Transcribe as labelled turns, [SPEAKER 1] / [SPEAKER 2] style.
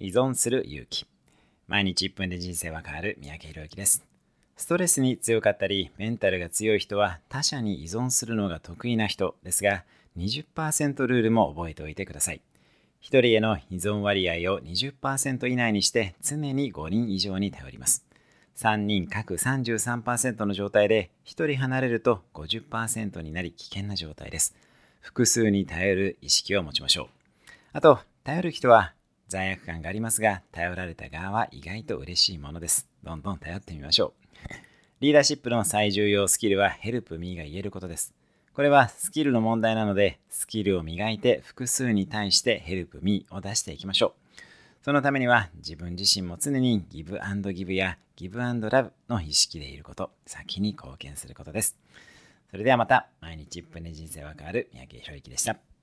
[SPEAKER 1] 依存する勇気。毎日1分で人生は変わる三宅宏之です。ストレスに強かったりメンタルが強い人は他者に依存するのが得意な人ですが20%ルールも覚えておいてください。1人への依存割合を20%以内にして常に5人以上に頼ります。3人各33%の状態で1人離れると50%になり危険な状態です。複数に頼る意識を持ちましょう。あと頼る人は罪悪感がありますが頼られた側は意外と嬉しいものですどんどん頼ってみましょうリーダーシップの最重要スキルはヘルプミーが言えることですこれはスキルの問題なので、スキルを磨いて複数に対してヘルプミーを出していきましょう。そのためには自分自身も常にギブアンドギブやギブアンドラブの意識でいること、先に貢献することです。それではまた、毎日1分で人生は変わる三宅宏之でした。